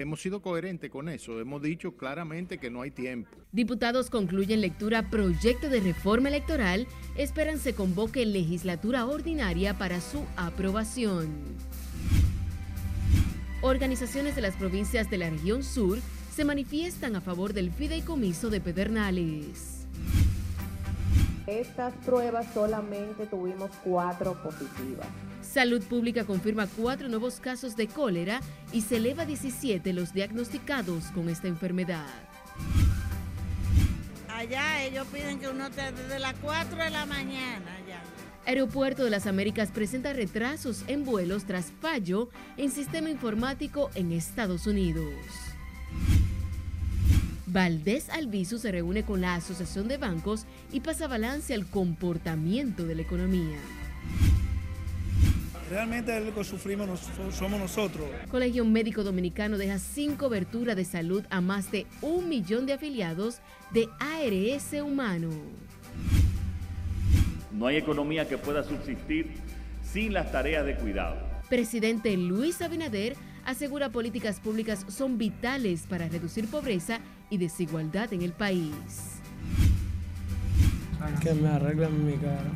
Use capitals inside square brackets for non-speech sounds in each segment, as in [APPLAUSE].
Hemos sido coherentes con eso, hemos dicho claramente que no hay tiempo. Diputados concluyen lectura proyecto de reforma electoral, esperan se convoque legislatura ordinaria para su aprobación. Organizaciones de las provincias de la región sur se manifiestan a favor del fideicomiso de Pedernales. Estas pruebas solamente tuvimos cuatro positivas. Salud Pública confirma cuatro nuevos casos de cólera y se eleva a 17 los diagnosticados con esta enfermedad. Allá ellos piden que uno esté desde las 4 de la mañana. Allá. Aeropuerto de las Américas presenta retrasos en vuelos tras fallo en sistema informático en Estados Unidos. Valdés Albizu se reúne con la Asociación de Bancos y pasa balance al comportamiento de la economía. Realmente lo que sufrimos somos nosotros. Colegio Médico Dominicano deja sin cobertura de salud a más de un millón de afiliados de ARS Humano. No hay economía que pueda subsistir sin las tareas de cuidado. Presidente Luis Abinader asegura políticas públicas son vitales para reducir pobreza y desigualdad en el país. Que me arreglen mi cara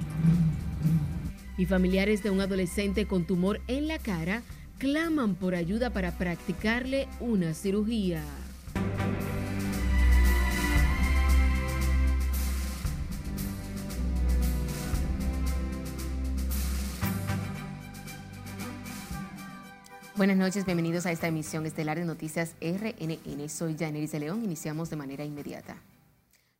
y familiares de un adolescente con tumor en la cara claman por ayuda para practicarle una cirugía. Buenas noches, bienvenidos a esta emisión estelar de Noticias RNN. Soy Janeris de León. Iniciamos de manera inmediata.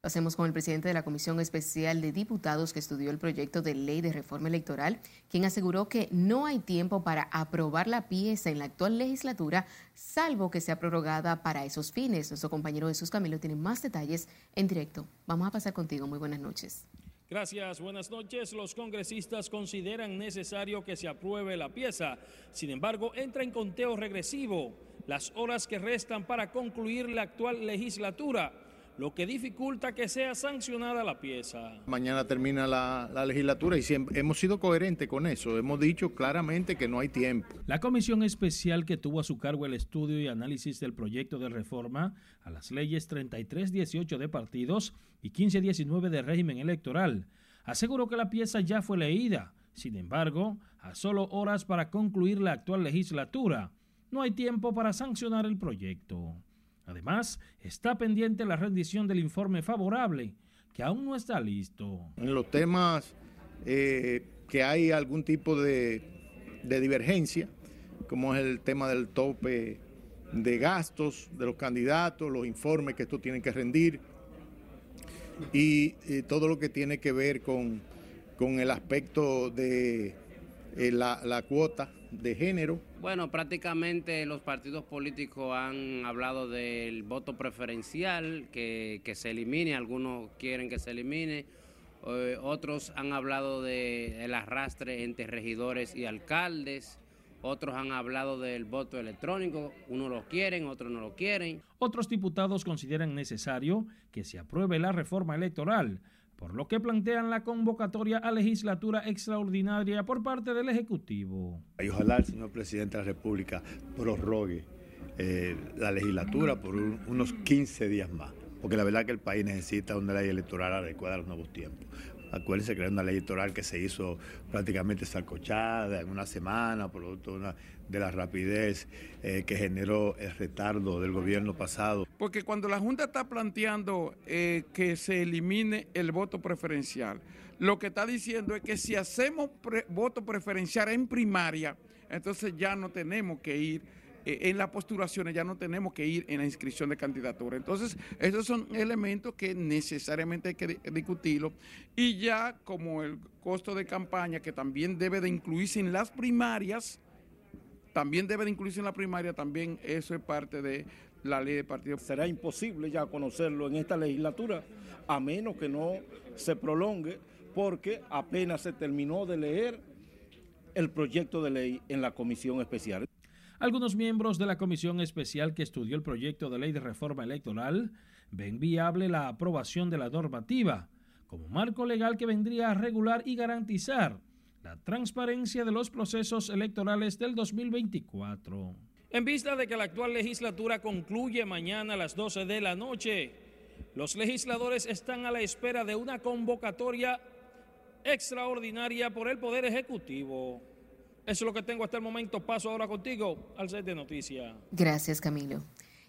Lo hacemos con el presidente de la Comisión Especial de Diputados que estudió el proyecto de ley de reforma electoral, quien aseguró que no hay tiempo para aprobar la pieza en la actual legislatura, salvo que sea prorrogada para esos fines. Nuestro compañero Jesús Camilo tiene más detalles en directo. Vamos a pasar contigo. Muy buenas noches. Gracias, buenas noches. Los congresistas consideran necesario que se apruebe la pieza. Sin embargo, entra en conteo regresivo las horas que restan para concluir la actual legislatura lo que dificulta que sea sancionada la pieza. Mañana termina la, legislatura y hemos sido coherentes con eso. Hemos dicho claramente que no hay tiempo. La comisión especial que tuvo a su cargo el estudio y análisis del proyecto de reforma a las leyes 3318 de partidos y 1519 de régimen electoral aseguró que la pieza ya fue leída. Sin embargo, a solo horas para concluir la actual legislatura, no hay tiempo para sancionar el proyecto. Además, está pendiente la rendición del informe favorable, que aún no está listo. En los temas eh, que hay algún tipo de, divergencia, como es el tema del tope de gastos de los candidatos, los informes que estos tienen que rendir y, eh, todo lo que tiene que ver con, el aspecto de eh, la cuota de género bueno, prácticamente los partidos políticos han hablado del voto preferencial, que, se elimine, algunos quieren que se elimine, eh, otros han hablado del arrastre entre regidores y alcaldes, otros han hablado del voto electrónico, unos lo quieren, otros no lo quieren. Otros diputados consideran necesario que se apruebe la reforma electoral por lo que plantean la convocatoria a legislatura extraordinaria por parte del Ejecutivo. Y ojalá el señor presidente de la República prorrogue eh, la legislatura por unos 15 días más, porque la verdad que el país necesita una ley electoral adecuada a los nuevos tiempos. Acuérdense que era una ley electoral que se hizo prácticamente sacochada en una semana, por lo tanto, de la rapidez eh, que generó el retardo del gobierno pasado. Porque cuando la Junta está planteando eh, que se elimine el voto preferencial, lo que está diciendo es que si hacemos voto preferencial en primaria, entonces ya no tenemos que ir eh, en las postulaciones ya no tenemos que ir en la inscripción de candidatura. Entonces, esos son elementos que necesariamente hay que discutirlo. Y ya como el costo de campaña, que también debe de incluirse en las primarias, también debe de incluirse en la primaria, también eso es parte de la ley de partidos. Será imposible ya conocerlo en esta legislatura, a menos que no se prolongue, porque apenas se terminó de leer el proyecto de ley en la comisión especial. Algunos miembros de la comisión especial que estudió el proyecto de ley de reforma electoral ven viable la aprobación de la normativa como marco legal que vendría a regular y garantizar la transparencia de los procesos electorales del 2024. En vista de que la actual legislatura concluye mañana a las 12 de la noche, los legisladores están a la espera de una convocatoria extraordinaria por el Poder Ejecutivo. Eso es lo que tengo hasta el momento. Paso ahora contigo al set de noticias. Gracias, Camilo.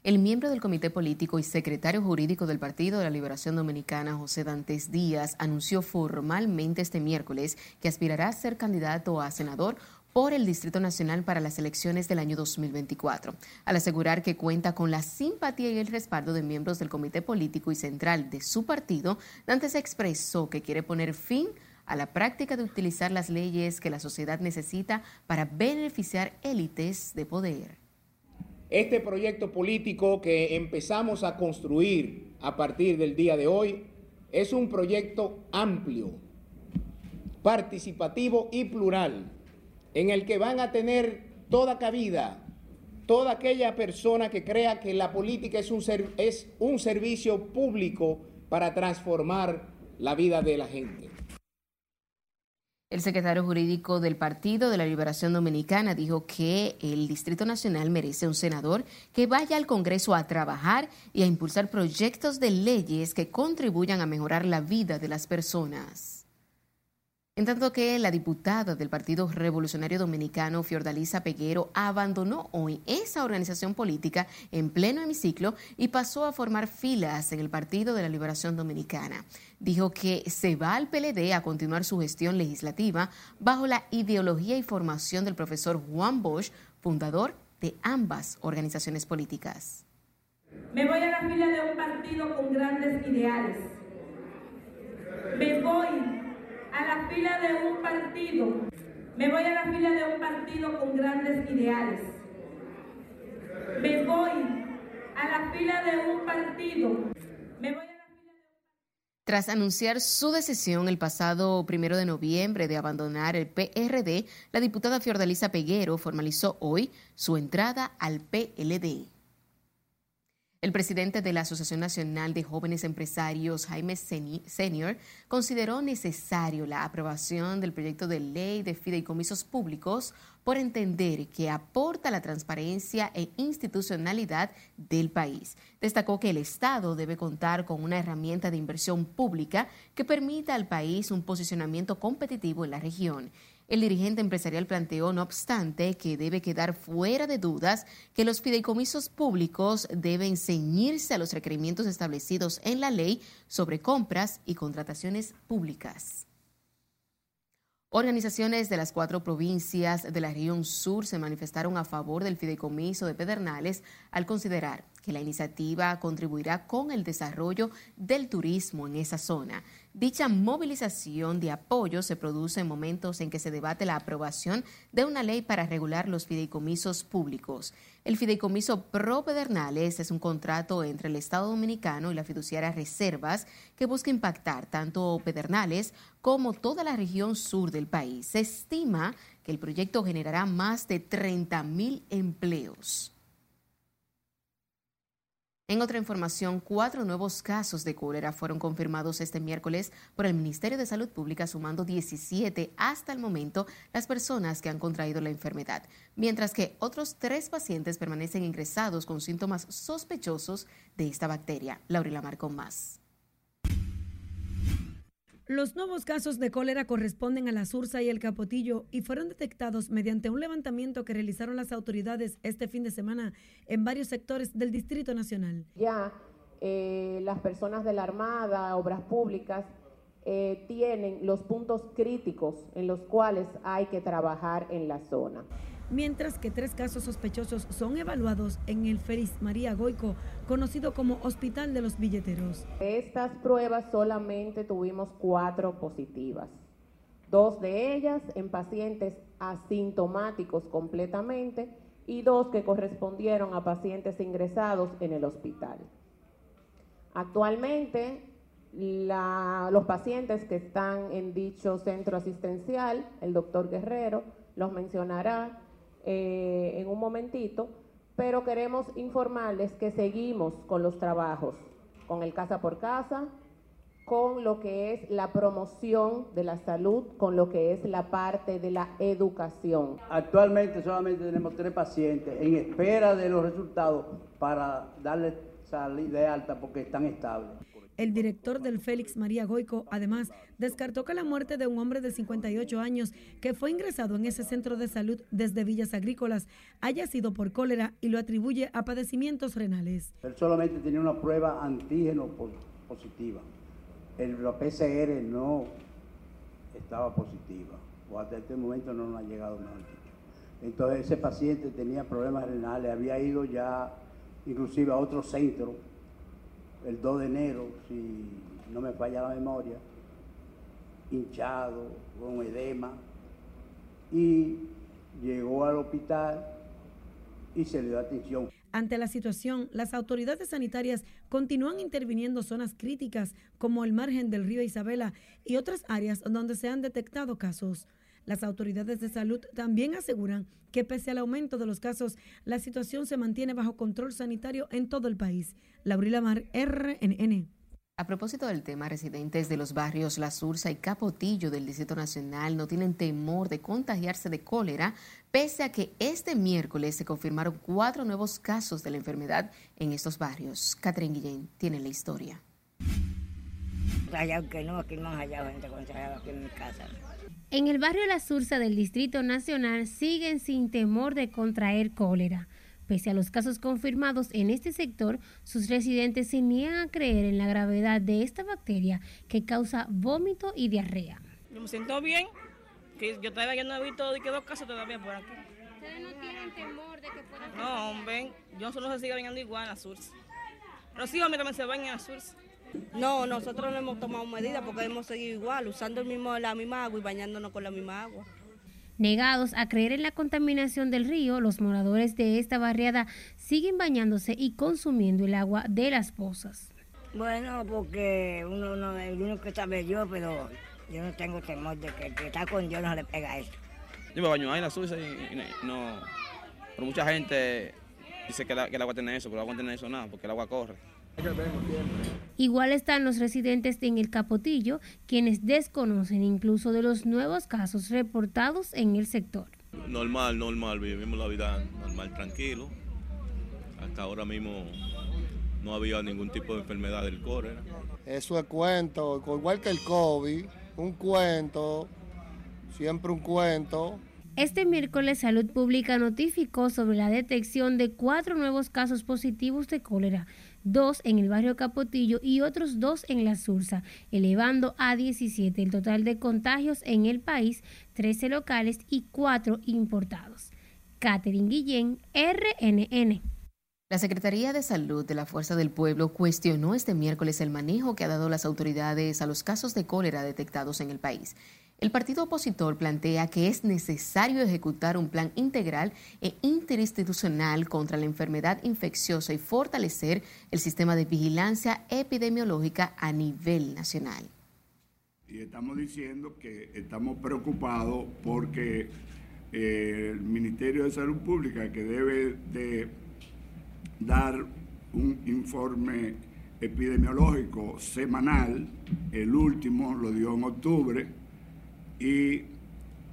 El miembro del Comité Político y secretario jurídico del Partido de la Liberación Dominicana, José Dantes Díaz, anunció formalmente este miércoles que aspirará a ser candidato a senador por el Distrito Nacional para las elecciones del año 2024, al asegurar que cuenta con la simpatía y el respaldo de miembros del Comité Político y Central de su partido, Dantes expresó que quiere poner fin a la práctica de utilizar las leyes que la sociedad necesita para beneficiar élites de poder. Este proyecto político que empezamos a construir a partir del día de hoy es un proyecto amplio, participativo y plural, en el que van a tener toda cabida toda aquella persona que crea que la política es un, es un servicio público para transformar la vida de la gente. El secretario jurídico del Partido de la Liberación Dominicana dijo que el Distrito Nacional merece un senador que vaya al Congreso a trabajar y a impulsar proyectos de leyes que contribuyan a mejorar la vida de las personas. En tanto que la diputada del Partido Revolucionario Dominicano, Fiordalisa Peguero, abandonó hoy esa organización política en pleno hemiciclo y pasó a formar filas en el Partido de la Liberación Dominicana. Dijo que se va al PLD a continuar su gestión legislativa bajo la ideología y formación del profesor Juan Bosch, fundador de ambas organizaciones políticas. Me voy a la fila de un partido con grandes ideales. Me voy a la fila de un partido. Me voy a la fila de un partido con grandes ideales. Me voy a la fila de un partido. Me voy a tras anunciar su decisión el pasado primero de noviembre de abandonar el PRD, la diputada Fiordalisa Peguero formalizó hoy su entrada al PLD. El presidente de la Asociación Nacional de Jóvenes Empresarios, Jaime Senior, consideró necesario la aprobación del proyecto de ley de fideicomisos públicos por entender que aporta la transparencia e institucionalidad del país. Destacó que el Estado debe contar con una herramienta de inversión pública que permita al país un posicionamiento competitivo en la región el dirigente empresarial planteó, no obstante, que debe quedar fuera de dudas que los fideicomisos públicos deben ceñirse a los requerimientos establecidos en la ley sobre compras y contrataciones públicas. Organizaciones de las cuatro provincias de la región sur se manifestaron a favor del fideicomiso de Pedernales al considerar que la iniciativa contribuirá con el desarrollo del turismo en esa zona. Dicha movilización de apoyo se produce en momentos en que se debate la aprobación de una ley para regular los fideicomisos públicos. El fideicomiso Pro Pedernales es un contrato entre el Estado Dominicano y la fiduciaria Reservas que busca impactar tanto Pedernales como toda la región sur del país. Se estima que el proyecto generará más de 30 mil empleos. En otra información, cuatro nuevos casos de cólera fueron confirmados este miércoles por el Ministerio de Salud Pública, sumando 17 hasta el momento las personas que han contraído la enfermedad, mientras que otros tres pacientes permanecen ingresados con síntomas sospechosos de esta bacteria. Laurila Marcón más. Los nuevos casos de cólera corresponden a la Sursa y el Capotillo y fueron detectados mediante un levantamiento que realizaron las autoridades este fin de semana en varios sectores del Distrito Nacional. Ya eh, las personas de la Armada, obras públicas, eh, tienen los puntos críticos en los cuales hay que trabajar en la zona mientras que tres casos sospechosos son evaluados en el Feris María Goico, conocido como Hospital de los Billeteros. Estas pruebas solamente tuvimos cuatro positivas, dos de ellas en pacientes asintomáticos completamente y dos que correspondieron a pacientes ingresados en el hospital. Actualmente, los pacientes que están en dicho centro asistencial, el doctor Guerrero los mencionará, eh, en un momentito, pero queremos informarles que seguimos con los trabajos, con el casa por casa, con lo que es la promoción de la salud, con lo que es la parte de la educación. Actualmente solamente tenemos tres pacientes en espera de los resultados para darle salida de alta porque están estables. El director del Félix María Goico, además, descartó que la muerte de un hombre de 58 años que fue ingresado en ese centro de salud desde Villas Agrícolas haya sido por cólera y lo atribuye a padecimientos renales. Él solamente tenía una prueba antígeno positiva. El, la PCR no estaba positiva o hasta este momento no nos ha llegado nada. Entonces ese paciente tenía problemas renales, había ido ya inclusive a otro centro el 2 de enero, si no me falla la memoria, hinchado, con edema, y llegó al hospital y se le dio atención. Ante la situación, las autoridades sanitarias continúan interviniendo zonas críticas como el margen del río Isabela y otras áreas donde se han detectado casos. Las autoridades de salud también aseguran que pese al aumento de los casos, la situación se mantiene bajo control sanitario en todo el país. Laurila Mar, RNN. A propósito del tema, residentes de los barrios La Sursa y Capotillo del Distrito Nacional no tienen temor de contagiarse de cólera, pese a que este miércoles se confirmaron cuatro nuevos casos de la enfermedad en estos barrios. Catherine Guillén tiene la historia. Allá que no, aquí no hallado gente contagiada aquí en mi casa. En el barrio La Sursa del Distrito Nacional siguen sin temor de contraer cólera. Pese a los casos confirmados en este sector, sus residentes se niegan a creer en la gravedad de esta bacteria que causa vómito y diarrea. Yo me siento bien, que yo todavía no he visto que dos casos todavía por aquí. ¿Ustedes no tienen temor de que pueda No, hombre, yo solo se sigue viniendo igual a la Sursa. Los hijos también se bañan en la Sursa. No, nosotros no hemos tomado medidas porque hemos seguido igual, usando el mismo, la misma agua y bañándonos con la misma agua. Negados a creer en la contaminación del río, los moradores de esta barriada siguen bañándose y consumiendo el agua de las pozas. Bueno, porque uno no es el único que sabe yo, pero yo no tengo temor de que el que está con Dios no le pega eso. Yo me baño ahí en la Suiza y, no... Pero mucha gente dice que, que el agua tiene eso, pero el agua no tiene eso nada, porque el agua corre. Igual están los residentes en el Capotillo, quienes desconocen incluso de los nuevos casos reportados en el sector. Normal, normal, vivimos la vida normal, tranquilo. Hasta ahora mismo no había ningún tipo de enfermedad del cólera. Eso es cuento, igual que el COVID, un cuento, siempre un cuento. Este miércoles Salud Pública notificó sobre la detección de cuatro nuevos casos positivos de cólera, dos en el barrio Capotillo y otros dos en la Sursa, elevando a 17 el total de contagios en el país, 13 locales y 4 importados. Catherine Guillén, RNN. La Secretaría de Salud de la Fuerza del Pueblo cuestionó este miércoles el manejo que ha dado las autoridades a los casos de cólera detectados en el país. El partido opositor plantea que es necesario ejecutar un plan integral e interinstitucional contra la enfermedad infecciosa y fortalecer el sistema de vigilancia epidemiológica a nivel nacional. Y estamos diciendo que estamos preocupados porque eh, el Ministerio de Salud Pública, que debe de dar un informe epidemiológico semanal, el último lo dio en octubre, y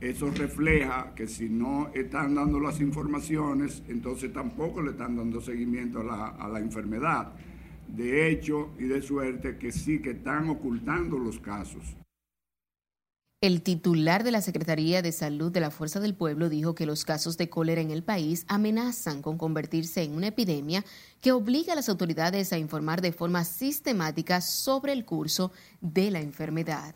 eso refleja que si no están dando las informaciones, entonces tampoco le están dando seguimiento a la, a la enfermedad. De hecho y de suerte que sí que están ocultando los casos. El titular de la Secretaría de Salud de la Fuerza del Pueblo dijo que los casos de cólera en el país amenazan con convertirse en una epidemia que obliga a las autoridades a informar de forma sistemática sobre el curso de la enfermedad.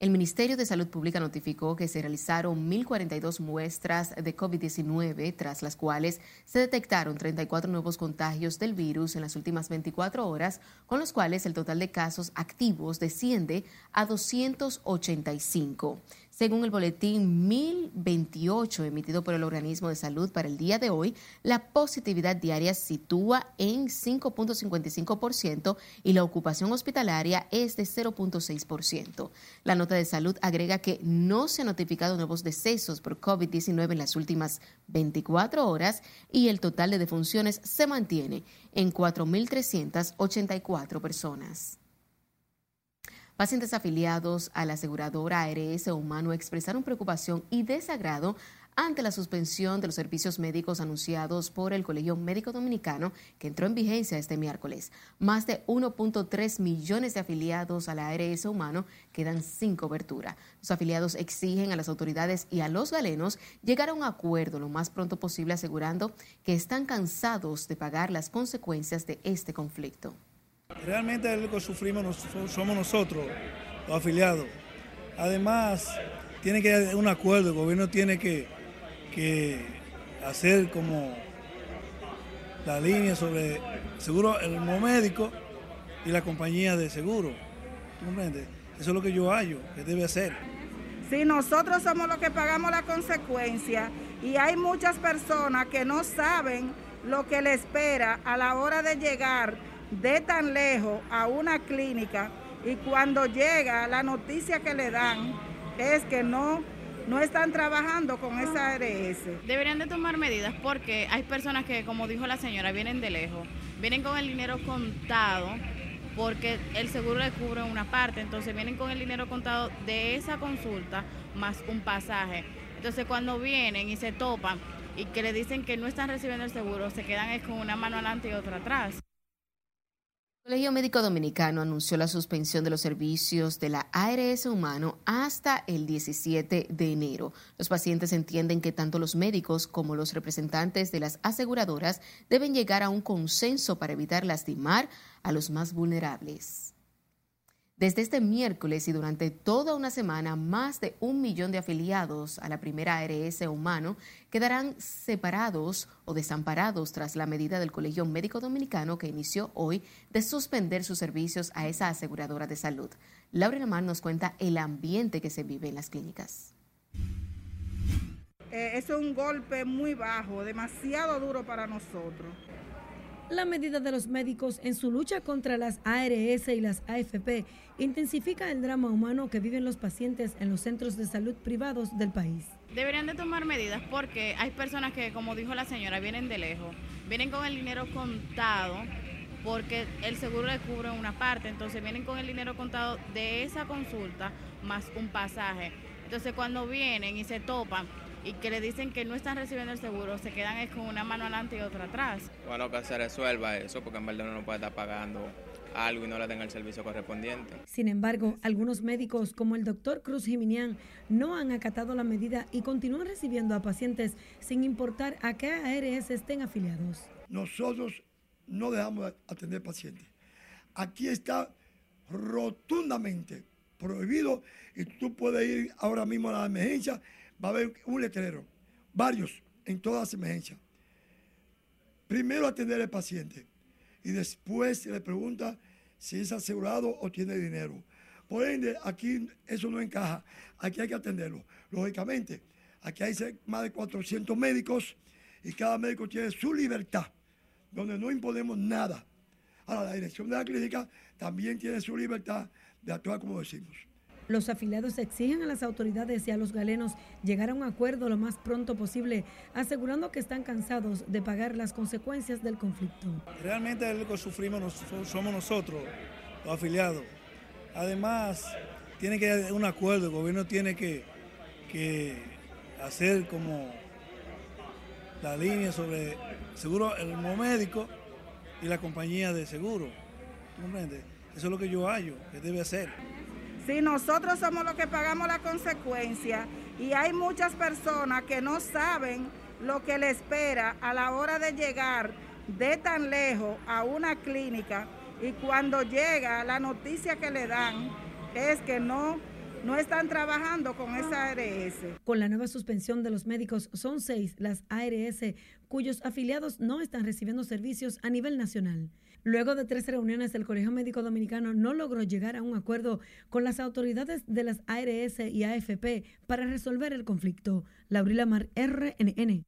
El Ministerio de Salud Pública notificó que se realizaron 1.042 muestras de COVID-19, tras las cuales se detectaron 34 nuevos contagios del virus en las últimas 24 horas, con los cuales el total de casos activos desciende a 285. Según el boletín 1028 emitido por el organismo de salud para el día de hoy, la positividad diaria sitúa en 5.55% y la ocupación hospitalaria es de 0.6%. La nota de salud agrega que no se han notificado nuevos decesos por COVID-19 en las últimas 24 horas y el total de defunciones se mantiene en 4.384 personas. Pacientes afiliados a la aseguradora ARS Humano expresaron preocupación y desagrado ante la suspensión de los servicios médicos anunciados por el Colegio Médico Dominicano, que entró en vigencia este miércoles. Más de 1.3 millones de afiliados a la ARS Humano quedan sin cobertura. Los afiliados exigen a las autoridades y a los galenos llegar a un acuerdo lo más pronto posible, asegurando que están cansados de pagar las consecuencias de este conflicto. Realmente lo que sufrimos somos nosotros, los afiliados. Además, tiene que haber un acuerdo, el gobierno tiene que que hacer como la línea sobre seguro el médico y la compañía de seguro. comprendes? Eso es lo que yo hallo, que debe hacer. Si nosotros somos los que pagamos la consecuencia y hay muchas personas que no saben lo que le espera a la hora de llegar de tan lejos a una clínica y cuando llega la noticia que le dan es que no no están trabajando con esa ARS. Deberían de tomar medidas porque hay personas que, como dijo la señora, vienen de lejos, vienen con el dinero contado porque el seguro le cubre una parte, entonces vienen con el dinero contado de esa consulta más un pasaje. Entonces cuando vienen y se topan y que le dicen que no están recibiendo el seguro, se quedan con una mano adelante y otra atrás. El Colegio Médico Dominicano anunció la suspensión de los servicios de la ARS Humano hasta el 17 de enero. Los pacientes entienden que tanto los médicos como los representantes de las aseguradoras deben llegar a un consenso para evitar lastimar a los más vulnerables. Desde este miércoles y durante toda una semana, más de un millón de afiliados a la primera ARS humano quedarán separados o desamparados tras la medida del Colegio Médico Dominicano que inició hoy de suspender sus servicios a esa aseguradora de salud. Laura Lamar nos cuenta el ambiente que se vive en las clínicas. Eh, es un golpe muy bajo, demasiado duro para nosotros. La medida de los médicos en su lucha contra las ARS y las AFP intensifica el drama humano que viven los pacientes en los centros de salud privados del país. Deberían de tomar medidas porque hay personas que, como dijo la señora, vienen de lejos, vienen con el dinero contado porque el seguro le cubre una parte, entonces vienen con el dinero contado de esa consulta más un pasaje. Entonces cuando vienen y se topan y que le dicen que no están recibiendo el seguro, se quedan con una mano adelante y otra atrás. Bueno, que se resuelva eso, porque en verdad uno no puede estar pagando algo y no le den el servicio correspondiente. Sin embargo, algunos médicos, como el doctor Cruz Jiminián, no han acatado la medida y continúan recibiendo a pacientes sin importar a qué ARS estén afiliados. Nosotros no dejamos de atender pacientes. Aquí está rotundamente prohibido y tú puedes ir ahora mismo a la emergencia va a haber un letrero, varios, en todas las emergencias. Primero atender al paciente y después se le pregunta si es asegurado o tiene dinero. Por ende, aquí eso no encaja, aquí hay que atenderlo. Lógicamente, aquí hay más de 400 médicos y cada médico tiene su libertad, donde no imponemos nada. Ahora, la dirección de la clínica también tiene su libertad de actuar como decimos. Los afiliados exigen a las autoridades y a los galenos llegar a un acuerdo lo más pronto posible, asegurando que están cansados de pagar las consecuencias del conflicto. Realmente lo que sufrimos somos nosotros, los afiliados. Además, tiene que haber un acuerdo, el gobierno tiene que, hacer como la línea sobre seguro el médico y la compañía de seguro. Eso es lo que yo hallo, que debe hacer. Si nosotros somos los que pagamos la consecuencia y hay muchas personas que no saben lo que le espera a la hora de llegar de tan lejos a una clínica y cuando llega la noticia que le dan es que no no están trabajando con esa ARS. Con la nueva suspensión de los médicos, son seis las ARS cuyos afiliados no están recibiendo servicios a nivel nacional. Luego de tres reuniones, el Colegio Médico Dominicano no logró llegar a un acuerdo con las autoridades de las ARS y AFP para resolver el conflicto. Laurila Mar, RNN.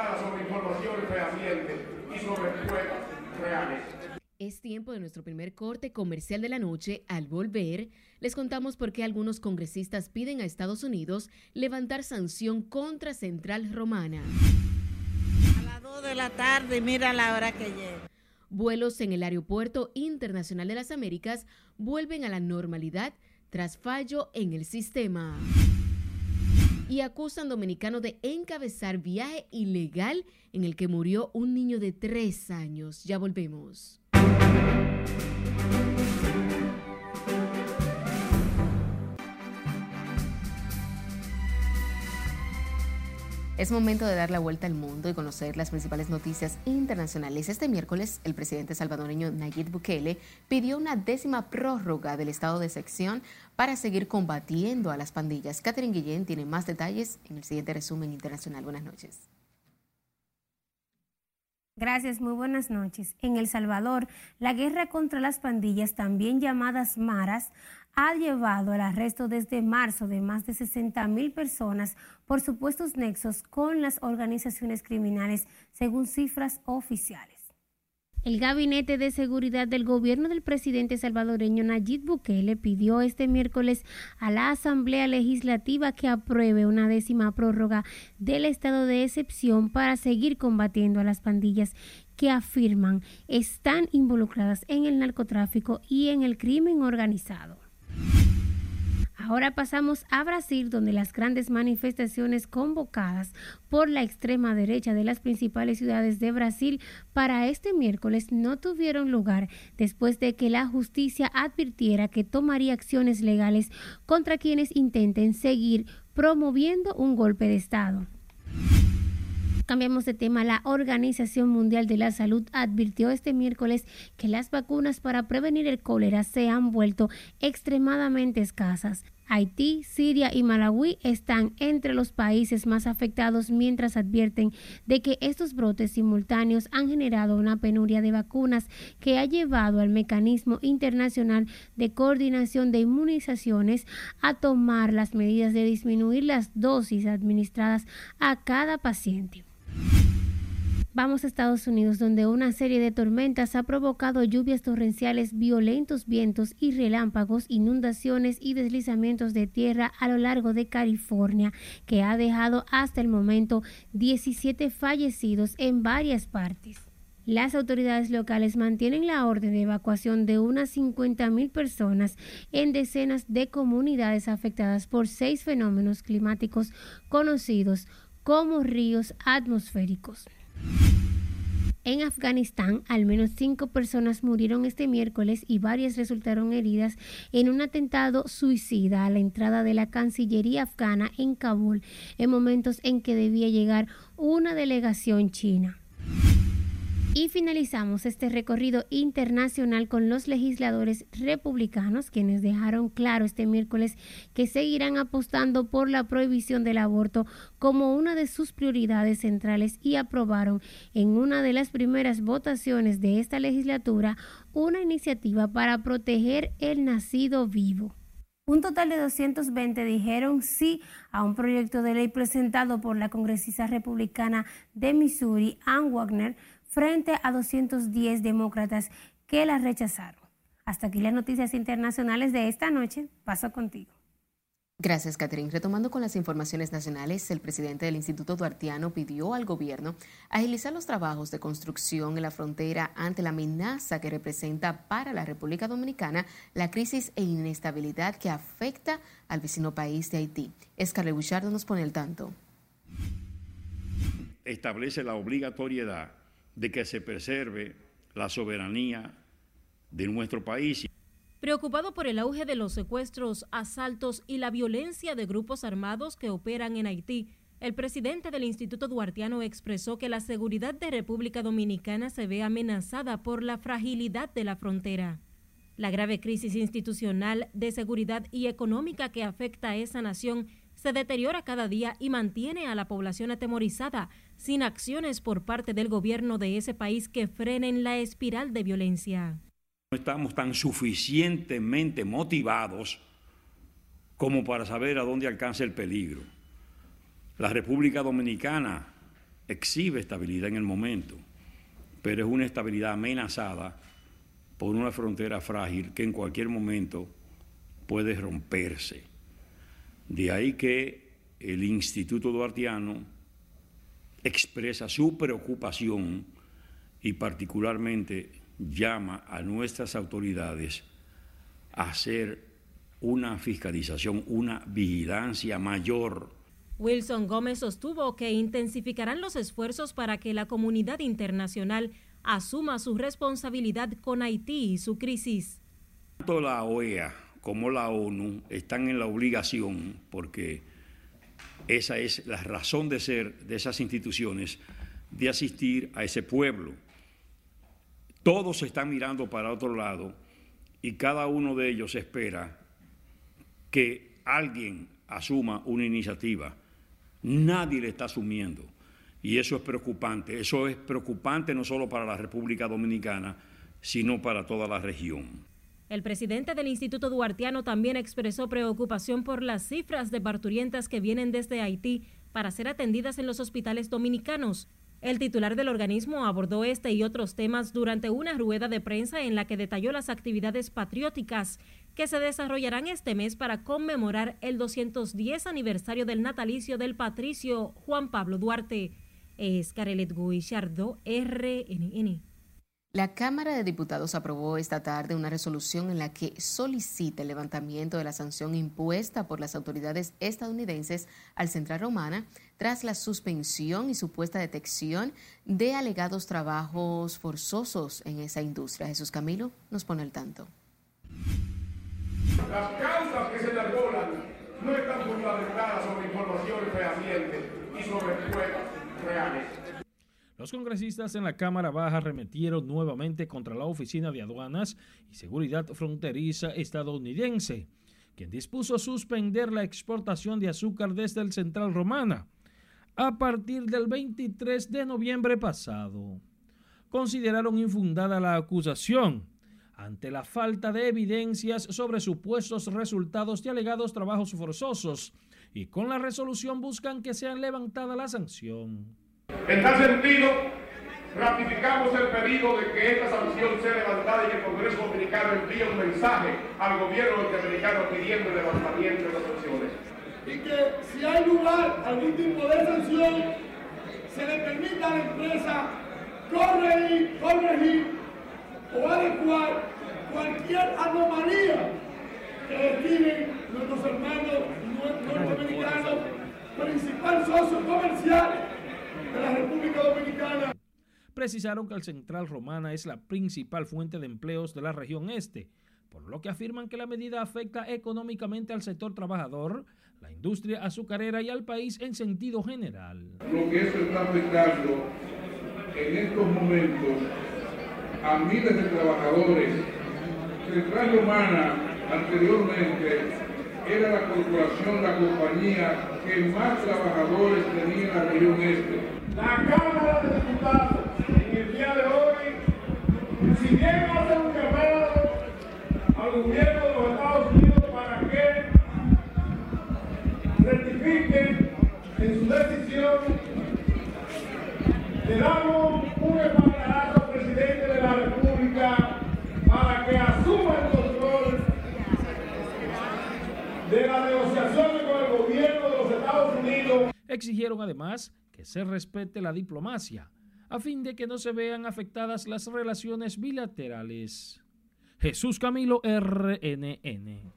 y sobre pruebas reales. Es tiempo de nuestro primer corte comercial de la noche. Al volver, les contamos por qué algunos congresistas piden a Estados Unidos levantar sanción contra Central Romana. A las 2 de la tarde, mira la hora que llega. Vuelos en el Aeropuerto Internacional de las Américas vuelven a la normalidad tras fallo en el sistema. Y acusan dominicano de encabezar viaje ilegal en el que murió un niño de tres años. Ya volvemos. Es momento de dar la vuelta al mundo y conocer las principales noticias internacionales. Este miércoles, el presidente salvadoreño Nayib Bukele pidió una décima prórroga del estado de sección para seguir combatiendo a las pandillas. Catherine Guillén tiene más detalles en el siguiente resumen internacional. Buenas noches. Gracias, muy buenas noches. En El Salvador, la guerra contra las pandillas, también llamadas maras, ha llevado al arresto desde marzo de más de 60 mil personas por supuestos nexos con las organizaciones criminales, según cifras oficiales. El Gabinete de Seguridad del gobierno del presidente salvadoreño Nayib Bukele pidió este miércoles a la Asamblea Legislativa que apruebe una décima prórroga del estado de excepción para seguir combatiendo a las pandillas que afirman están involucradas en el narcotráfico y en el crimen organizado. Ahora pasamos a Brasil, donde las grandes manifestaciones convocadas por la extrema derecha de las principales ciudades de Brasil para este miércoles no tuvieron lugar después de que la justicia advirtiera que tomaría acciones legales contra quienes intenten seguir promoviendo un golpe de Estado. Cambiamos de tema. La Organización Mundial de la Salud advirtió este miércoles que las vacunas para prevenir el cólera se han vuelto extremadamente escasas. Haití, Siria y Malawi están entre los países más afectados mientras advierten de que estos brotes simultáneos han generado una penuria de vacunas que ha llevado al mecanismo internacional de coordinación de inmunizaciones a tomar las medidas de disminuir las dosis administradas a cada paciente. Vamos a Estados Unidos, donde una serie de tormentas ha provocado lluvias torrenciales, violentos vientos y relámpagos, inundaciones y deslizamientos de tierra a lo largo de California, que ha dejado hasta el momento 17 fallecidos en varias partes. Las autoridades locales mantienen la orden de evacuación de unas 50.000 personas en decenas de comunidades afectadas por seis fenómenos climáticos conocidos como ríos atmosféricos. En Afganistán, al menos cinco personas murieron este miércoles y varias resultaron heridas en un atentado suicida a la entrada de la Cancillería afgana en Kabul en momentos en que debía llegar una delegación china. Y finalizamos este recorrido internacional con los legisladores republicanos, quienes dejaron claro este miércoles que seguirán apostando por la prohibición del aborto como una de sus prioridades centrales y aprobaron en una de las primeras votaciones de esta legislatura una iniciativa para proteger el nacido vivo. Un total de 220 dijeron sí a un proyecto de ley presentado por la congresista republicana de Missouri, Ann Wagner, frente a 210 demócratas que la rechazaron. Hasta aquí las noticias internacionales de esta noche. Paso contigo. Gracias, Catherine. Retomando con las informaciones nacionales, el presidente del Instituto Duartiano pidió al gobierno agilizar los trabajos de construcción en la frontera ante la amenaza que representa para la República Dominicana la crisis e inestabilidad que afecta al vecino país de Haití. Escarle Bouchardo nos pone el tanto. Establece la obligatoriedad de que se preserve la soberanía de nuestro país. Preocupado por el auge de los secuestros, asaltos y la violencia de grupos armados que operan en Haití, el presidente del Instituto Duartiano expresó que la seguridad de República Dominicana se ve amenazada por la fragilidad de la frontera. La grave crisis institucional de seguridad y económica que afecta a esa nación se deteriora cada día y mantiene a la población atemorizada, sin acciones por parte del gobierno de ese país que frenen la espiral de violencia. No estamos tan suficientemente motivados como para saber a dónde alcanza el peligro. La República Dominicana exhibe estabilidad en el momento, pero es una estabilidad amenazada por una frontera frágil que en cualquier momento puede romperse. De ahí que el Instituto Duartiano expresa su preocupación y particularmente llama a nuestras autoridades a hacer una fiscalización, una vigilancia mayor. Wilson Gómez sostuvo que intensificarán los esfuerzos para que la comunidad internacional asuma su responsabilidad con Haití y su crisis. Tanto la OEA como la ONU están en la obligación, porque esa es la razón de ser de esas instituciones, de asistir a ese pueblo. Todos están mirando para otro lado y cada uno de ellos espera que alguien asuma una iniciativa. Nadie le está asumiendo. Y eso es preocupante. Eso es preocupante no solo para la República Dominicana, sino para toda la región. El presidente del Instituto Duartiano también expresó preocupación por las cifras de parturientas que vienen desde Haití para ser atendidas en los hospitales dominicanos. El titular del organismo abordó este y otros temas durante una rueda de prensa en la que detalló las actividades patrióticas que se desarrollarán este mes para conmemorar el 210 aniversario del natalicio del patricio Juan Pablo Duarte. Es Carelet Guillardo, RNN. La Cámara de Diputados aprobó esta tarde una resolución en la que solicita el levantamiento de la sanción impuesta por las autoridades estadounidenses al Central Romana tras la suspensión y supuesta detección de alegados trabajos forzosos en esa industria. Jesús Camilo nos pone al tanto. Las causas que se le no están fundamentadas sobre informaciones fehacientes y sobre pruebas reales. Los congresistas en la Cámara Baja remetieron nuevamente contra la Oficina de Aduanas y Seguridad Fronteriza estadounidense, quien dispuso suspender la exportación de azúcar desde el Central Romana a partir del 23 de noviembre pasado. Consideraron infundada la acusación ante la falta de evidencias sobre supuestos resultados de alegados trabajos forzosos y con la resolución buscan que sea levantada la sanción. En tal sentido, ratificamos el pedido de que esta sanción sea levantada y que el Congreso Dominicano envíe un mensaje al gobierno norteamericano pidiendo el levantamiento de las sanciones. Y que si hay lugar a algún tipo de sanción, se le permita a la empresa corregir, corregir o adecuar cualquier anomalía que describen nuestros hermanos norteamericanos, principal socio comercial de la República Dominicana. Precisaron que el Central Romana es la principal fuente de empleos de la región este, por lo que afirman que la medida afecta económicamente al sector trabajador, la industria azucarera y al país en sentido general. Lo que eso está afectando en estos momentos a miles de trabajadores. Central Romana anteriormente era la corporación, la compañía que más trabajadores tenía en la región este. La Cámara de Diputados en el día de hoy, si bien hace un llamado al gobierno de los Estados Unidos para que rectifiquen en su decisión, le damos un espaldarazo al presidente de la República para que asuma el control de las negociaciones con el gobierno de los Estados Unidos. Exigieron además se respete la diplomacia, a fin de que no se vean afectadas las relaciones bilaterales. Jesús Camilo, RNN.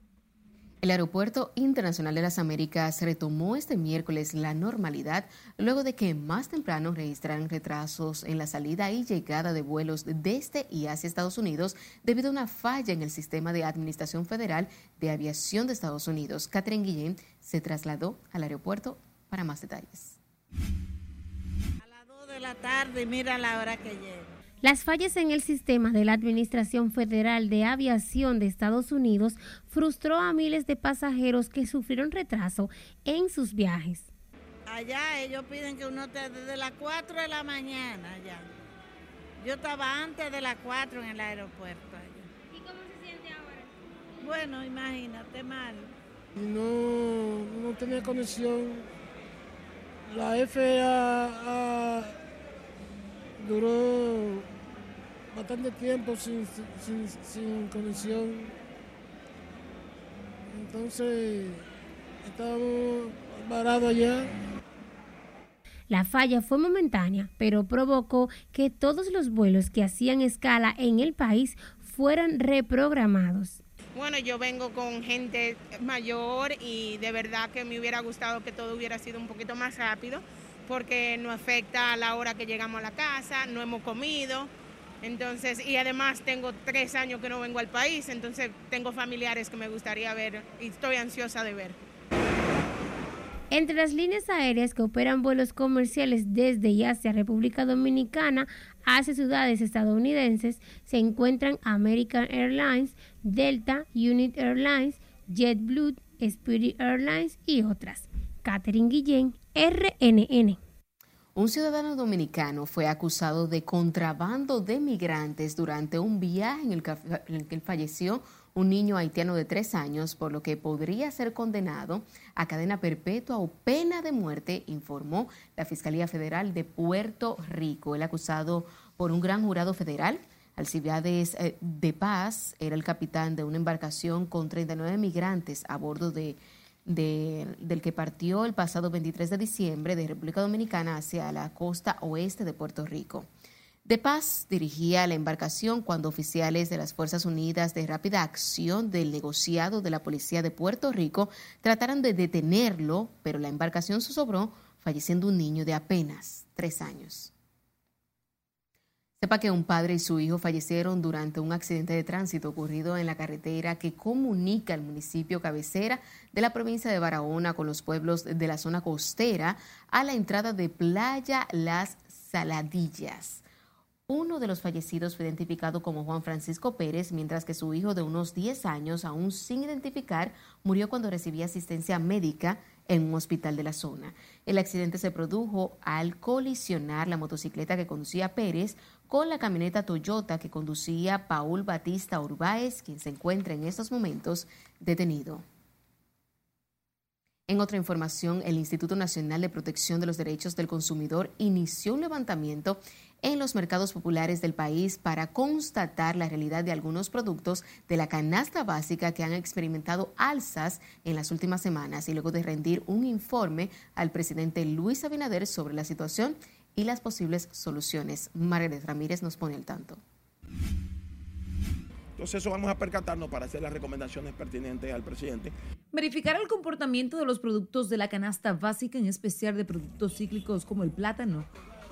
El Aeropuerto Internacional de las Américas retomó este miércoles la normalidad luego de que más temprano registraran retrasos en la salida y llegada de vuelos desde y hacia Estados Unidos debido a una falla en el sistema de Administración Federal de Aviación de Estados Unidos. Catherine Guillén se trasladó al aeropuerto para más detalles la tarde mira la hora que Las fallas en el sistema de la Administración Federal de Aviación de Estados Unidos frustró a miles de pasajeros que sufrieron retraso en sus viajes. Allá ellos piden que uno esté desde las 4 de la mañana allá. Yo estaba antes de las 4 en el aeropuerto. Bueno, imagínate mal. No, no tenía conexión. La FA duró bastante tiempo sin, sin, sin conexión. Entonces, estábamos varados allá. La falla fue momentánea, pero provocó que todos los vuelos que hacían escala en el país fueran reprogramados. Bueno, yo vengo con gente mayor y de verdad que me hubiera gustado que todo hubiera sido un poquito más rápido porque no afecta a la hora que llegamos a la casa, no hemos comido. Entonces, y además tengo tres años que no vengo al país, entonces tengo familiares que me gustaría ver y estoy ansiosa de ver. Entre las líneas aéreas que operan vuelos comerciales desde y hacia República Dominicana hacia ciudades estadounidenses se encuentran American Airlines, Delta, Unit Airlines, JetBlue, Spirit Airlines y otras. Catherine Guillén, RNN. Un ciudadano dominicano fue acusado de contrabando de migrantes durante un viaje en el que, falleció un niño haitiano de tres años, por lo que podría ser condenado a cadena perpetua o pena de muerte, informó la Fiscalía Federal de Puerto Rico. El acusado por un gran jurado federal, Alcibiades eh, de Paz, era el capitán de una embarcación con 39 migrantes a bordo de, de, del que partió el pasado 23 de diciembre de República Dominicana hacia la costa oeste de Puerto Rico. De Paz dirigía la embarcación cuando oficiales de las Fuerzas Unidas de Rápida Acción del negociado de la Policía de Puerto Rico trataron de detenerlo, pero la embarcación sobró, falleciendo un niño de apenas tres años. Sepa que un padre y su hijo fallecieron durante un accidente de tránsito ocurrido en la carretera que comunica el municipio cabecera de la provincia de Barahona con los pueblos de la zona costera a la entrada de Playa Las Saladillas. Uno de los fallecidos fue identificado como Juan Francisco Pérez, mientras que su hijo de unos 10 años, aún sin identificar, murió cuando recibía asistencia médica en un hospital de la zona. El accidente se produjo al colisionar la motocicleta que conducía Pérez con la camioneta Toyota que conducía Paul Batista Urbáez, quien se encuentra en estos momentos detenido. En otra información, el Instituto Nacional de Protección de los Derechos del Consumidor inició un levantamiento en los mercados populares del país para constatar la realidad de algunos productos de la canasta básica que han experimentado alzas en las últimas semanas y luego de rendir un informe al presidente Luis Abinader sobre la situación y las posibles soluciones. Margaret Ramírez nos pone al tanto. Entonces eso vamos a percatarnos para hacer las recomendaciones pertinentes al presidente. Verificar el comportamiento de los productos de la canasta básica, en especial de productos cíclicos como el plátano,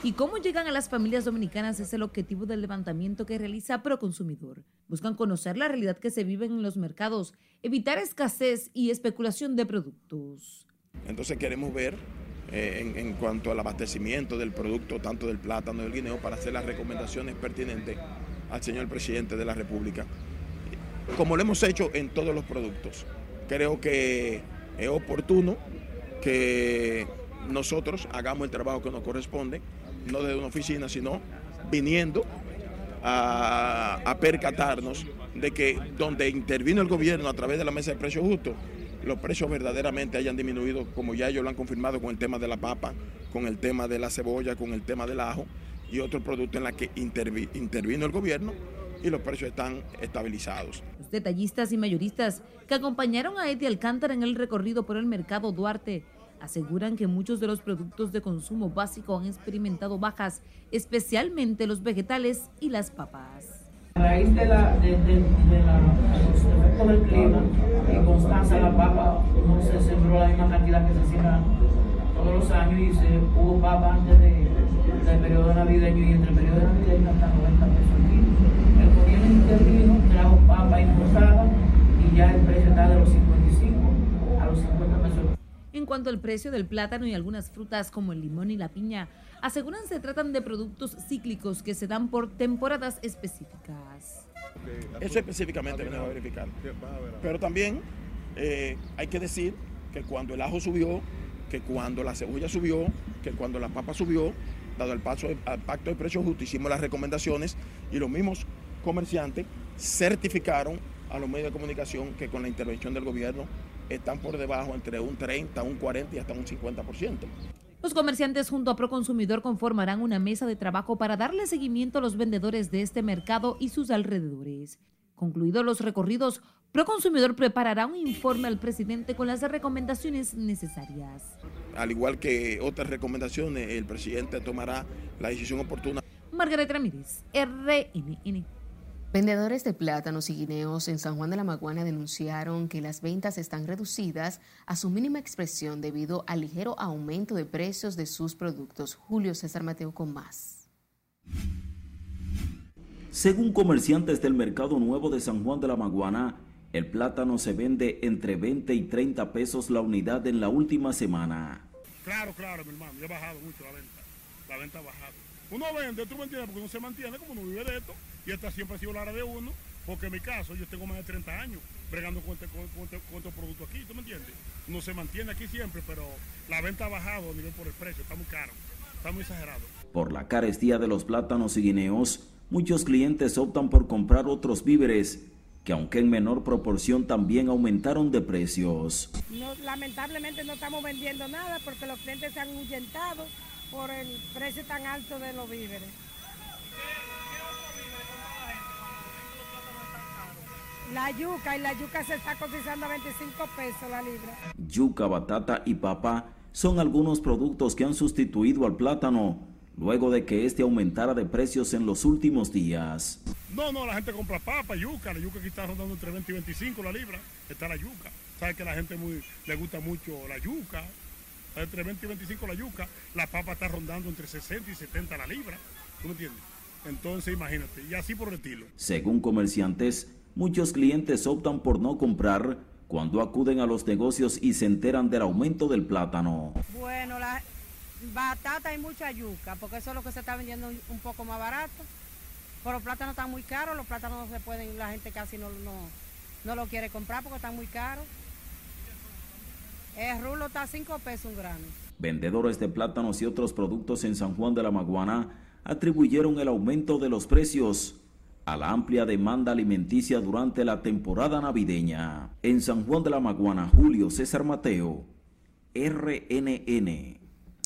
y cómo llegan a las familias dominicanas es el objetivo del levantamiento que realiza Proconsumidor. Buscan conocer la realidad que se vive en los mercados, evitar escasez y especulación de productos. Entonces queremos ver en, en, cuanto al abastecimiento del producto, tanto del plátano del guineo, para hacer las recomendaciones pertinentes al señor presidente de la República, como lo hemos hecho en todos los productos. Creo que es oportuno que nosotros hagamos el trabajo que nos corresponde, no desde una oficina, sino viniendo a, percatarnos de que donde intervino el gobierno a través de la mesa de precios justos, los precios verdaderamente hayan disminuido, como ya ellos lo han confirmado con el tema de la papa, con el tema de la cebolla, con el tema del ajo y otros productos en los que intervi intervino el gobierno y los precios están estabilizados. Los detallistas y mayoristas que acompañaron a Eddie Alcántara en el recorrido por el mercado Duarte aseguran que muchos de los productos de consumo básico han experimentado bajas, especialmente los vegetales y las papas. A raíz de la, de, de, de la, los efectos del clima y constancia la papa, no se sembró la misma cantidad que se siembra todos los años y se hubo papa antes de, del periodo navideño y entre el periodo navideño hasta 90 pesos el. El gobierno intervino, trajo papa importada y ya el precio está de los 55 a los 50 pesos. En cuanto al precio del plátano y algunas frutas como el limón y la piña, aseguran se tratan de productos cíclicos que se dan por temporadas específicas. Eso específicamente venimos a verificar. Pero también eh, hay que decir que cuando el ajo subió, que cuando la cebolla subió, que cuando la papa subió, dado el paso al pacto de precios justos, hicimos las recomendaciones y los mismos comerciantes certificaron a los medios de comunicación que con la intervención del gobierno están por debajo entre un 30, un 40 y hasta un 50%. Los comerciantes junto a Proconsumidor conformarán una mesa de trabajo para darle seguimiento a los vendedores de este mercado y sus alrededores. Concluidos los recorridos, Proconsumidor preparará un informe al presidente con las recomendaciones necesarias. Al igual que otras recomendaciones, el presidente tomará la decisión oportuna. Margaret Ramírez, RNN. Vendedores de plátanos y guineos en San Juan de la Maguana denunciaron que las ventas están reducidas a su mínima expresión debido al ligero aumento de precios de sus productos. Julio César Mateo con más. Según comerciantes del Mercado Nuevo de San Juan de la Maguana, el plátano se vende entre 20 y 30 pesos la unidad en la última semana. Claro, claro, mi hermano, ya ha bajado mucho la venta. La venta ha bajado. Uno vende, tú me entiendes, porque uno se mantiene como uno vive de esto y esta siempre ha sido la área de uno, porque en mi caso yo tengo más de 30 años bregando con, este, con, con, este, con estos productos aquí, ¿tú me entiendes? Uno se mantiene aquí siempre, pero la venta ha bajado a nivel por el precio, está muy caro, está muy exagerado. Por la carestía de los plátanos y guineos, muchos clientes optan por comprar otros víveres que aunque en menor proporción también aumentaron de precios. No, lamentablemente no estamos vendiendo nada porque los clientes se han ahuyentado por el precio tan alto de los víveres. La yuca y la yuca se está cotizando a 25 pesos la libra. Yuca, batata y papa son algunos productos que han sustituido al plátano luego de que este aumentara de precios en los últimos días. No, no, la gente compra papa, yuca, la yuca aquí está rondando entre 20 y 25 la libra, está la yuca. Sabe que a la gente muy, le gusta mucho la yuca, entre 20 y 25 la yuca, la papa está rondando entre 60 y 70 la libra, ¿tú me entiendes? Entonces imagínate, y así por el estilo. Según comerciantes, muchos clientes optan por no comprar cuando acuden a los negocios y se enteran del aumento del plátano. Bueno, la batata y mucha yuca, porque eso es lo que se está vendiendo un poco más barato. Pero los plátanos están muy caros, los plátanos no se pueden, la gente casi no, no, no lo quiere comprar porque están muy caros. El rulo está a 5 pesos un grano. Vendedores de plátanos y otros productos en San Juan de la Maguana atribuyeron el aumento de los precios a la amplia demanda alimenticia durante la temporada navideña. En San Juan de la Maguana, Julio César Mateo, RNN.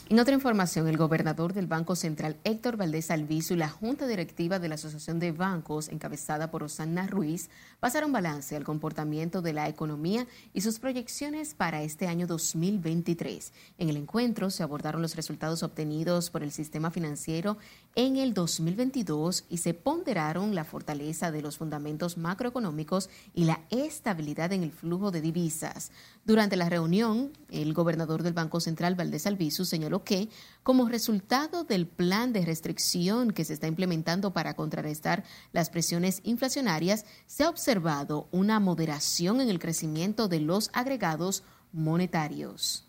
En otra información, el gobernador del Banco Central, Héctor Valdés Alviso, y la Junta Directiva de la Asociación de Bancos, encabezada por Osana Ruiz, pasaron balance al comportamiento de la economía y sus proyecciones para este año 2023. En el encuentro se abordaron los resultados obtenidos por el sistema financiero en el 2022 y se ponderaron la fortaleza de los fundamentos macroeconómicos y la estabilidad en el flujo de divisas. Durante la reunión, el gobernador del Banco Central, Valdés Albizu, señaló que, como resultado del plan de restricción que se está implementando para contrarrestar las presiones inflacionarias, se ha observado una moderación en el crecimiento de los agregados monetarios.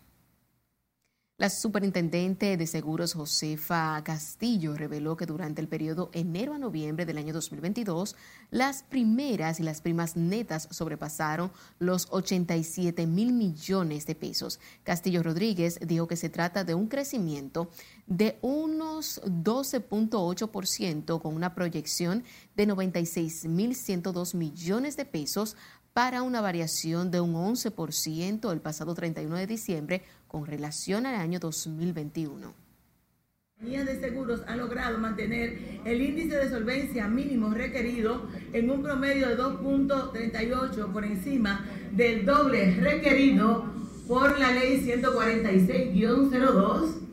La superintendente de seguros Josefa Castillo reveló que durante el periodo enero a noviembre del año 2022, las primeras y las primas netas sobrepasaron los 87 mil millones de pesos. Castillo Rodríguez dijo que se trata de un crecimiento de unos 12.8% con una proyección de 96 mil 102 millones de pesos para una variación de un 11% el pasado 31 de diciembre con relación al año 2021. compañías de seguros han logrado mantener el índice de solvencia mínimo requerido en un promedio de 2.38 por encima del doble requerido por la ley 146-02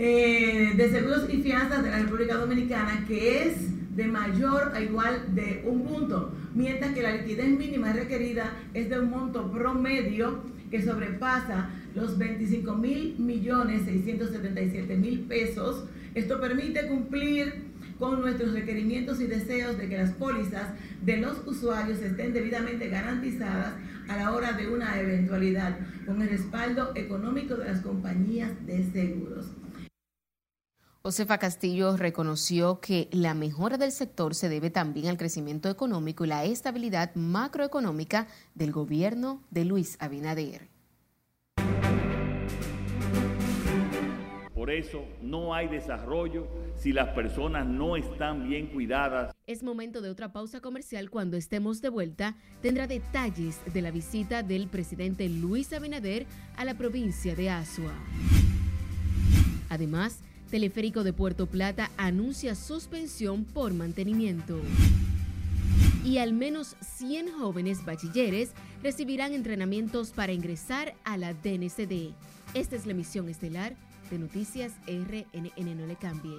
eh, de seguros y fianzas de la República Dominicana, que es de mayor a igual de un punto, mientras que la liquidez mínima requerida es de un monto promedio que sobrepasa los 25 mil millones 677 mil pesos. Esto permite cumplir con nuestros requerimientos y deseos de que las pólizas de los usuarios estén debidamente garantizadas a la hora de una eventualidad, con el respaldo económico de las compañías de seguros. Josefa Castillo reconoció que la mejora del sector se debe también al crecimiento económico y la estabilidad macroeconómica del gobierno de Luis Abinader. Por eso no hay desarrollo si las personas no están bien cuidadas. Es momento de otra pausa comercial. Cuando estemos de vuelta, tendrá detalles de la visita del presidente Luis Abinader a la provincia de Asua. Además, Teleférico de Puerto Plata anuncia suspensión por mantenimiento. Y al menos 100 jóvenes bachilleres recibirán entrenamientos para ingresar a la DNCD. Esta es la emisión estelar de Noticias RNN. No le cambie.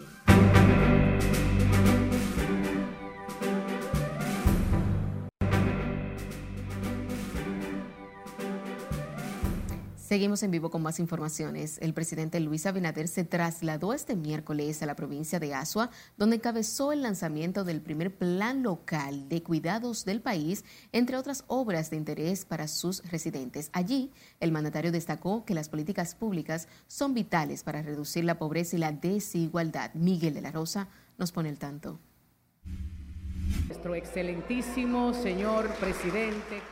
Seguimos en vivo con más informaciones. El presidente Luis Abinader se trasladó este miércoles a la provincia de Asua, donde encabezó el lanzamiento del primer plan local de cuidados del país, entre otras obras de interés para sus residentes. Allí, el mandatario destacó que las políticas públicas son vitales para reducir la pobreza y la desigualdad. Miguel de la Rosa nos pone el tanto. Nuestro excelentísimo señor presidente.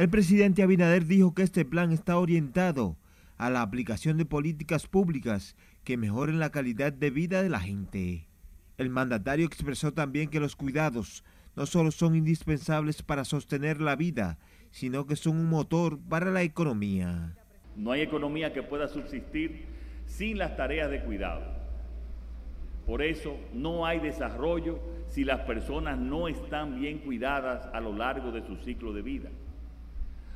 El presidente Abinader dijo que este plan está orientado a la aplicación de políticas públicas que mejoren la calidad de vida de la gente. El mandatario expresó también que los cuidados no solo son indispensables para sostener la vida, sino que son un motor para la economía. No hay economía que pueda subsistir sin las tareas de cuidado. Por eso no hay desarrollo si las personas no están bien cuidadas a lo largo de su ciclo de vida.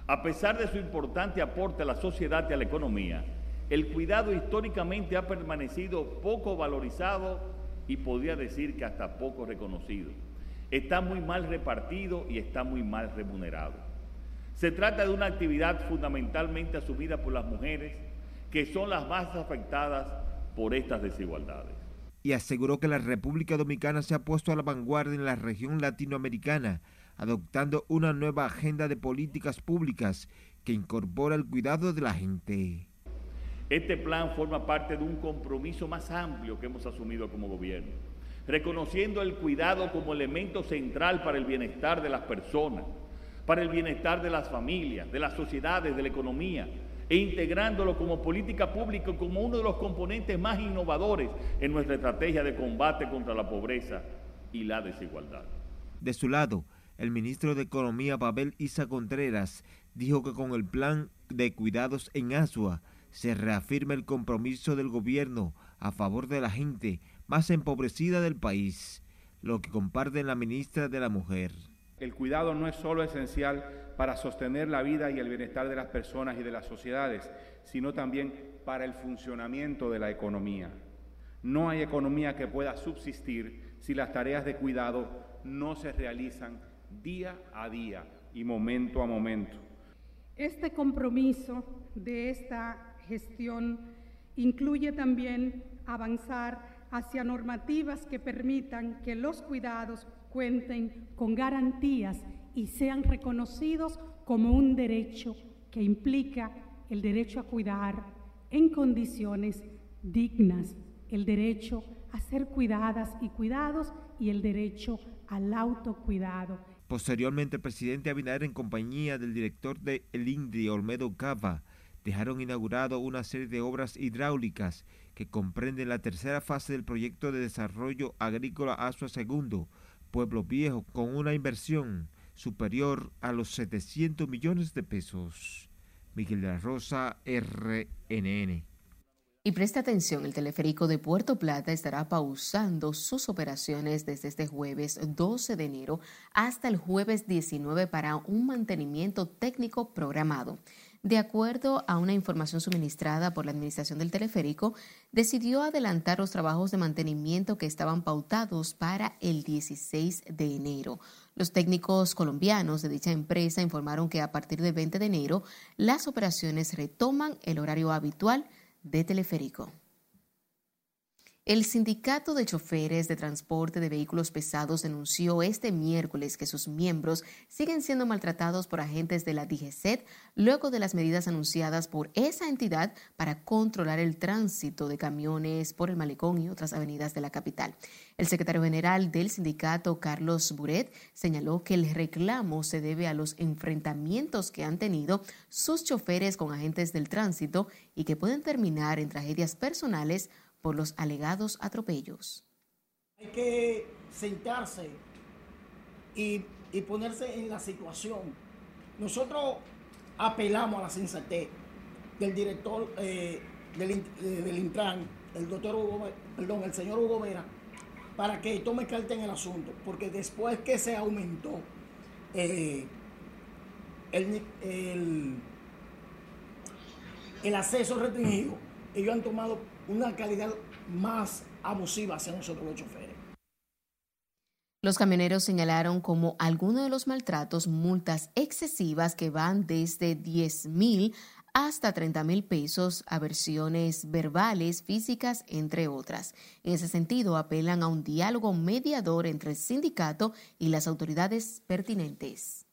A pesar de su importante aporte a la sociedad y a la economía, el cuidado históricamente ha permanecido poco valorizado y podría decir que hasta poco reconocido. Está muy mal repartido y está muy mal remunerado. Se trata de una actividad fundamentalmente asumida por las mujeres, que son las más afectadas por estas desigualdades. Y aseguró que la República Dominicana se ha puesto a la vanguardia en la región latinoamericana adoptando una nueva agenda de políticas públicas que incorpora el cuidado de la gente. Este plan forma parte de un compromiso más amplio que hemos asumido como gobierno, reconociendo el cuidado como elemento central para el bienestar de las personas, para el bienestar de las familias, de las sociedades, de la economía, e integrándolo como política pública como uno de los componentes más innovadores en nuestra estrategia de combate contra la pobreza y la desigualdad. De su lado, el ministro de Economía Babel Isa Contreras dijo que con el plan de cuidados en Asua se reafirma el compromiso del gobierno a favor de la gente más empobrecida del país, lo que comparte la ministra de la Mujer. El cuidado no es solo esencial para sostener la vida y el bienestar de las personas y de las sociedades, sino también para el funcionamiento de la economía. No hay economía que pueda subsistir si las tareas de cuidado no se realizan día a día y momento a momento. Este compromiso de esta gestión incluye también avanzar hacia normativas que permitan que los cuidados cuenten con garantías y sean reconocidos como un derecho que implica el derecho a cuidar en condiciones dignas, el derecho a ser cuidadas y cuidados y el derecho al autocuidado. Posteriormente, el presidente Abinader, en compañía del director de El INDRI, Olmedo Cava, dejaron inaugurado una serie de obras hidráulicas que comprenden la tercera fase del proyecto de desarrollo agrícola ASUA Segundo, Pueblo Viejo, con una inversión superior a los 700 millones de pesos. Miguel de la Rosa, RNN. Y preste atención, el teleférico de Puerto Plata estará pausando sus operaciones desde este jueves 12 de enero hasta el jueves 19 para un mantenimiento técnico programado. De acuerdo a una información suministrada por la Administración del Teleférico, decidió adelantar los trabajos de mantenimiento que estaban pautados para el 16 de enero. Los técnicos colombianos de dicha empresa informaron que a partir del 20 de enero las operaciones retoman el horario habitual de teleférico. El Sindicato de Choferes de Transporte de Vehículos Pesados denunció este miércoles que sus miembros siguen siendo maltratados por agentes de la DGCET luego de las medidas anunciadas por esa entidad para controlar el tránsito de camiones por el malecón y otras avenidas de la capital. El secretario general del sindicato, Carlos Buret, señaló que el reclamo se debe a los enfrentamientos que han tenido sus choferes con agentes del tránsito y que pueden terminar en tragedias personales por los alegados atropellos. Hay que sentarse y, ponerse en la situación. Nosotros apelamos a la sensatez del director eh, del, eh, del, Intran, el doctor Hugo, perdón, el señor Hugo Vera, para que tome carta en el asunto, porque después que se aumentó eh, el acceso restringido, ellos han tomado una calidad más abusiva hacia nosotros los choferes. Los camioneros señalaron como algunos de los maltratos multas excesivas que van desde 10 mil hasta 30 mil pesos, aversiones verbales, físicas, entre otras. En ese sentido, apelan a un diálogo mediador entre el sindicato y las autoridades pertinentes.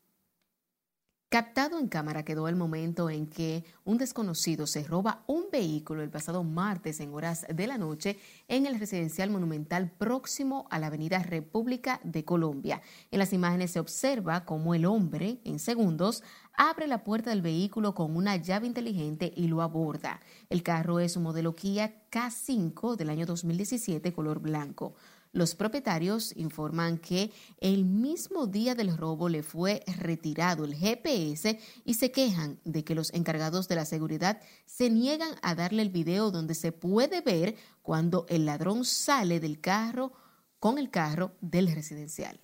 Captado en cámara quedó el momento en que un desconocido se roba un vehículo el pasado martes en horas de la noche en el residencial monumental próximo a la Avenida República de Colombia. En las imágenes se observa cómo el hombre, en segundos, abre la puerta del vehículo con una llave inteligente y lo aborda. El carro es un modelo Kia K5 del año 2017 color blanco. Los propietarios informan que el mismo día del robo le fue retirado el GPS y se quejan de que los encargados de la seguridad se niegan a darle el video donde se puede ver cuando el ladrón sale del carro con el carro del residencial.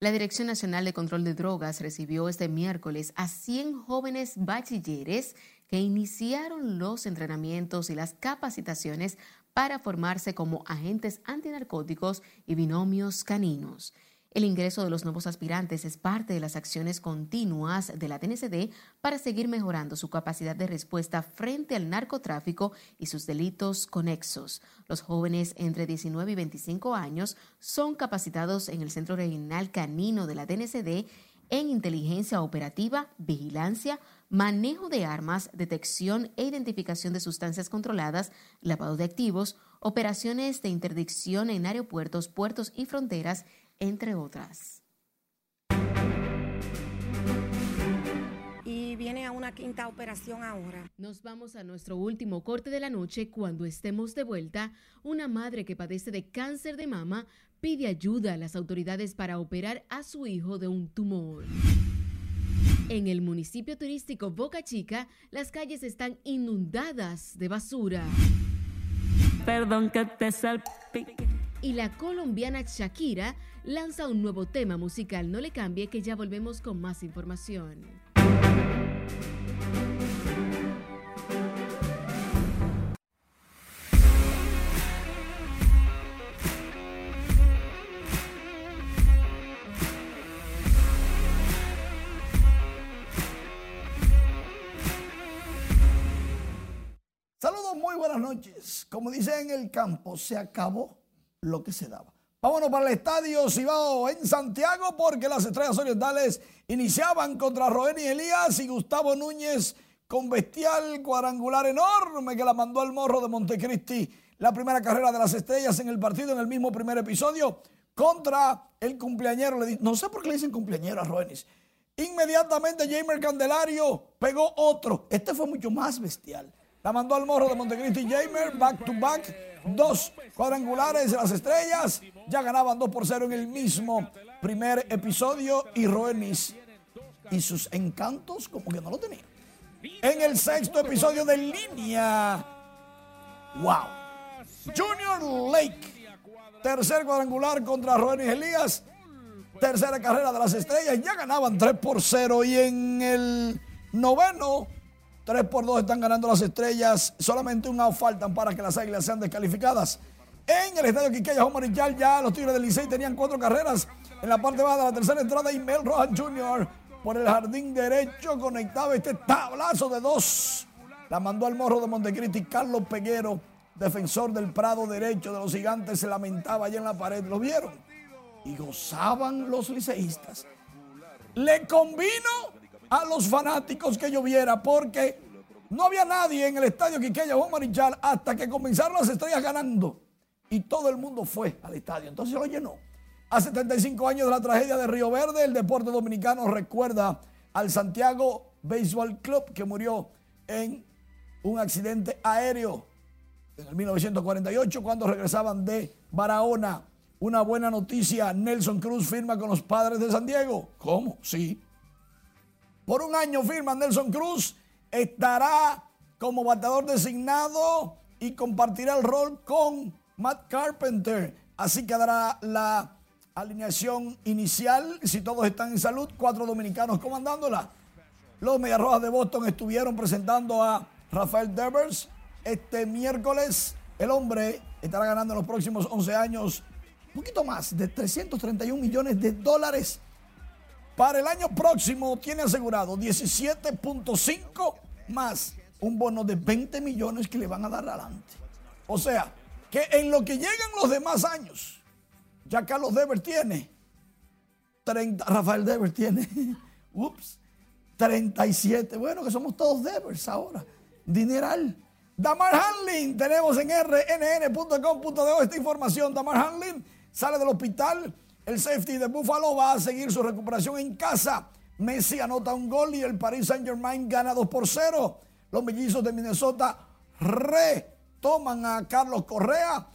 La Dirección Nacional de Control de Drogas recibió este miércoles a 100 jóvenes bachilleres que iniciaron los entrenamientos y las capacitaciones para formarse como agentes antinarcóticos y binomios caninos. El ingreso de los nuevos aspirantes es parte de las acciones continuas de la DNCD para seguir mejorando su capacidad de respuesta frente al narcotráfico y sus delitos conexos. Los jóvenes entre 19 y 25 años son capacitados en el Centro Regional Canino de la DNCD en inteligencia operativa, vigilancia, manejo de armas, detección e identificación de sustancias controladas, lavado de activos, operaciones de interdicción en aeropuertos, puertos y fronteras, entre otras. Y viene a una quinta operación ahora. Nos vamos a nuestro último corte de la noche. Cuando estemos de vuelta, una madre que padece de cáncer de mama pide ayuda a las autoridades para operar a su hijo de un tumor. En el municipio turístico Boca Chica, las calles están inundadas de basura. Perdón que te salpique. Y la colombiana Shakira lanza un nuevo tema musical. No le cambie que ya volvemos con más información. Muy buenas noches. Como dice en el campo, se acabó lo que se daba. Vámonos para el estadio Cibao en Santiago porque las estrellas orientales iniciaban contra Roeni Elías y Gustavo Núñez con bestial cuadrangular enorme que la mandó al morro de Montecristi. La primera carrera de las estrellas en el partido en el mismo primer episodio contra el cumpleañero. No sé por qué le dicen cumpleañero a Roenis. Inmediatamente Jamer Candelario pegó otro. Este fue mucho más bestial. La mandó al morro de Montecristi Jamer, back to back. Dos cuadrangulares de las estrellas. Ya ganaban 2 por 0 en el mismo primer episodio. Y Roenis y sus encantos como que no lo tenían. En el sexto episodio de línea. ¡Wow! Junior Lake. Tercer cuadrangular contra Roenis Elías. Tercera carrera de las estrellas. Ya ganaban 3 por 0. Y en el noveno 3 por 2 están ganando las estrellas. Solamente un out faltan para que las águilas sean descalificadas. En el estadio Quiqueya Marichal ya los Tigres del Licey tenían cuatro carreras. En la parte baja de la tercera entrada, Mel Rojas Jr. por el jardín derecho conectaba este tablazo de dos. La mandó al morro de Montecristi Carlos Peguero, defensor del Prado derecho de los gigantes, se lamentaba allá en la pared. ¿Lo vieron? Y gozaban los liceístas. Le convino a los fanáticos que lloviera porque no había nadie en el estadio Quiqueya Juan Marichal hasta que comenzaron las estrellas ganando. Y todo el mundo fue al estadio. Entonces lo llenó. A 75 años de la tragedia de Río Verde, el deporte dominicano recuerda al Santiago Baseball Club que murió en un accidente aéreo en el 1948 cuando regresaban de Barahona. Una buena noticia, Nelson Cruz firma con los padres de San Diego. ¿Cómo? Sí. Por un año firma Nelson Cruz, estará como bateador designado y compartirá el rol con Matt Carpenter. Así quedará la alineación inicial, si todos están en salud, cuatro dominicanos comandándola. Los Mediarrojas de Boston estuvieron presentando a Rafael Devers este miércoles. El hombre estará ganando en los próximos 11 años un poquito más de 331 millones de dólares. Para el año próximo tiene asegurado 17.5 más un bono de 20 millones que le van a dar adelante. O sea, que en lo que llegan los demás años, ya Carlos Devers tiene 30, Rafael Devers tiene, [LAUGHS] ups, 37. Bueno, que somos todos Devers ahora. Dineral. Damar Hanlin, tenemos en rnn.com.de esta información. Damar Hanlin sale del hospital. El safety de Buffalo va a seguir su recuperación en casa. Messi anota un gol y el Paris Saint Germain gana 2 por 0. Los mellizos de Minnesota retoman a Carlos Correa.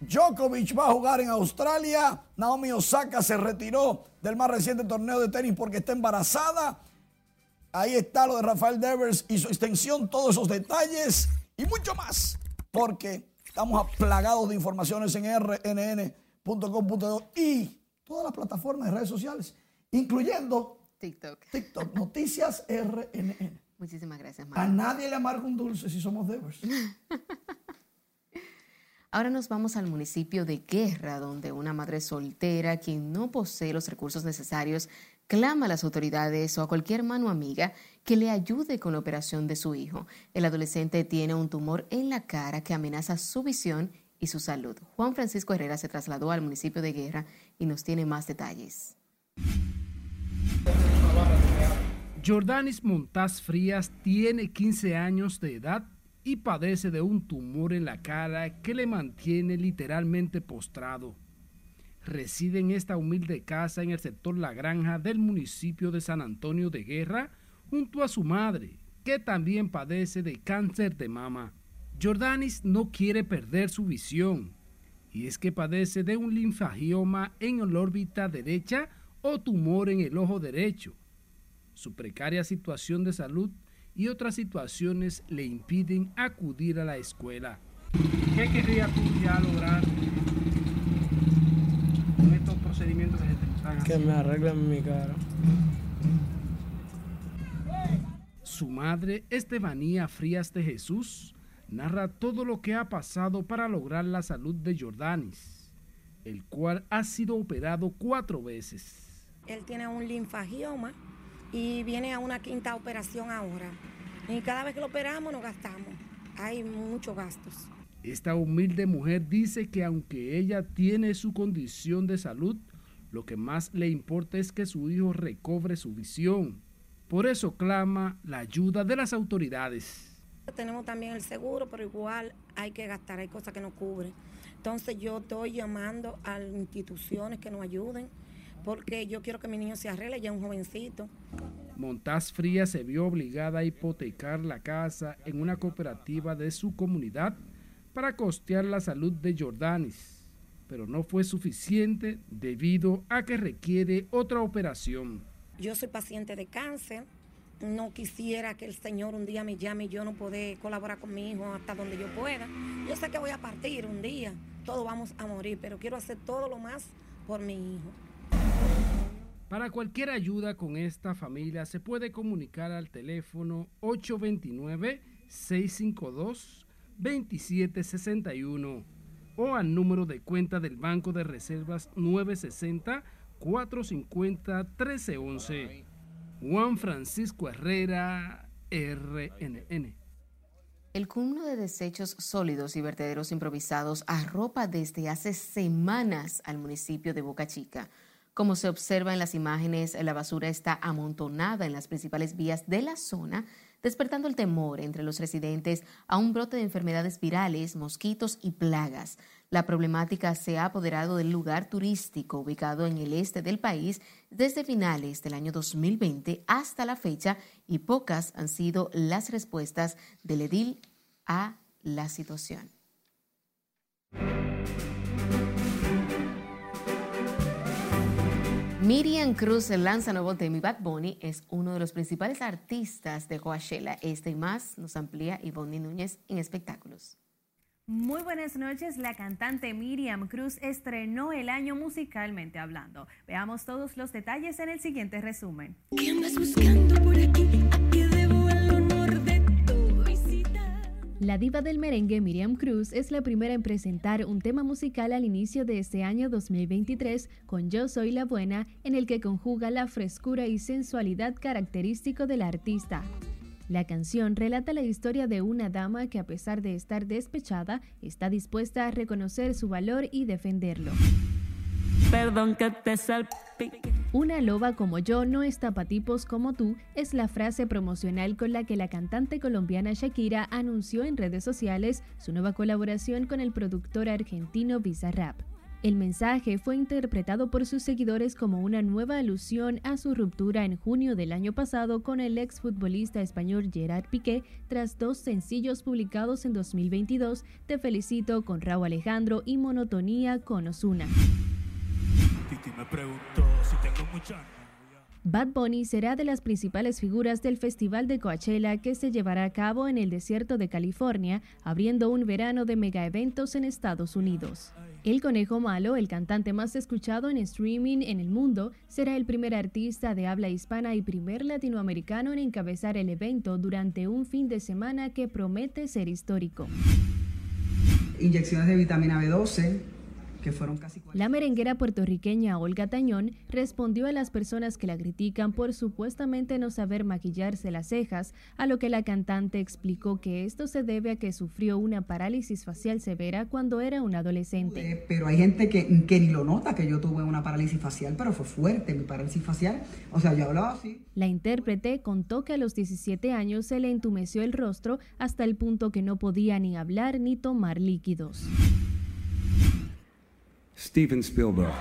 Djokovic va a jugar en Australia. Naomi Osaka se retiró del más reciente torneo de tenis porque está embarazada. Ahí está lo de Rafael Devers y su extensión, todos esos detalles y mucho más, porque estamos aplagados de informaciones en rnn.com.do y todas las plataformas de redes sociales, incluyendo TikTok. TikTok, Noticias RNN. Muchísimas gracias, A nadie le amarga un dulce si somos Devers. Ahora nos vamos al municipio de Guerra, donde una madre soltera, quien no posee los recursos necesarios, clama a las autoridades o a cualquier mano amiga que le ayude con la operación de su hijo. El adolescente tiene un tumor en la cara que amenaza su visión y su salud. Juan Francisco Herrera se trasladó al municipio de Guerra y nos tiene más detalles. Jordanis Montaz Frías tiene 15 años de edad y padece de un tumor en la cara que le mantiene literalmente postrado. Reside en esta humilde casa en el sector La Granja del municipio de San Antonio de Guerra junto a su madre, que también padece de cáncer de mama. Jordanis no quiere perder su visión, y es que padece de un linfagioma en la órbita derecha o tumor en el ojo derecho. Su precaria situación de salud y otras situaciones le impiden acudir a la escuela. ¿Qué querrías tú ya lograr con estos procedimientos que se te están Que haciendo? me arreglen mi cara. Su madre, Estefanía Frías de Jesús, narra todo lo que ha pasado para lograr la salud de Jordanis, el cual ha sido operado cuatro veces. Él tiene un linfagioma y viene a una quinta operación ahora. Y cada vez que lo operamos nos gastamos. Hay muchos gastos. Esta humilde mujer dice que aunque ella tiene su condición de salud, lo que más le importa es que su hijo recobre su visión. Por eso clama la ayuda de las autoridades. Tenemos también el seguro, pero igual hay que gastar, hay cosas que no cubren. Entonces yo estoy llamando a instituciones que nos ayuden, porque yo quiero que mi niño se arregle, ya es un jovencito. Montaz Frías se vio obligada a hipotecar la casa en una cooperativa de su comunidad para costear la salud de Jordanis, pero no fue suficiente debido a que requiere otra operación. Yo soy paciente de cáncer. No quisiera que el Señor un día me llame y yo no poder colaborar con mi hijo hasta donde yo pueda. Yo sé que voy a partir un día, todos vamos a morir, pero quiero hacer todo lo más por mi hijo. Para cualquier ayuda con esta familia se puede comunicar al teléfono 829-652-2761 o al número de cuenta del Banco de Reservas 960-450-1311. Juan Francisco Herrera, RNN. El cúmulo de desechos sólidos y vertederos improvisados arropa desde hace semanas al municipio de Boca Chica. Como se observa en las imágenes, la basura está amontonada en las principales vías de la zona, despertando el temor entre los residentes a un brote de enfermedades virales, mosquitos y plagas. La problemática se ha apoderado del lugar turístico ubicado en el este del país desde finales del año 2020 hasta la fecha y pocas han sido las respuestas del edil a la situación. Miriam Cruz lanza nuevo tema y Bad Bunny es uno de los principales artistas de Coachella. Este y más nos amplía Ivonne Núñez en espectáculos. Muy buenas noches. La cantante Miriam Cruz estrenó el año musicalmente hablando. Veamos todos los detalles en el siguiente resumen. ¿Qué andas buscando por aquí? debo el honor de tu visita? La diva del merengue Miriam Cruz es la primera en presentar un tema musical al inicio de este año 2023 con Yo Soy la Buena, en el que conjuga la frescura y sensualidad característico del artista. La canción relata la historia de una dama que a pesar de estar despechada, está dispuesta a reconocer su valor y defenderlo. Perdón que te Una loba como yo no está pa' tipos como tú es la frase promocional con la que la cantante colombiana Shakira anunció en redes sociales su nueva colaboración con el productor argentino Bizarrap. El mensaje fue interpretado por sus seguidores como una nueva alusión a su ruptura en junio del año pasado con el exfutbolista español Gerard Piqué tras dos sencillos publicados en 2022, Te felicito con Raúl Alejandro y Monotonía con Osuna. Bad Bunny será de las principales figuras del Festival de Coachella que se llevará a cabo en el desierto de California, abriendo un verano de mega eventos en Estados Unidos. El Conejo Malo, el cantante más escuchado en streaming en el mundo, será el primer artista de habla hispana y primer latinoamericano en encabezar el evento durante un fin de semana que promete ser histórico. Inyecciones de vitamina B12, fueron casi... La merenguera puertorriqueña Olga Tañón respondió a las personas que la critican por supuestamente no saber maquillarse las cejas, a lo que la cantante explicó que esto se debe a que sufrió una parálisis facial severa cuando era un adolescente. Eh, pero hay gente que, que ni lo nota que yo tuve una parálisis facial, pero fue fuerte mi parálisis facial. O sea, yo hablaba así. La intérprete contó que a los 17 años se le entumeció el rostro hasta el punto que no podía ni hablar ni tomar líquidos. Steven Spielberg.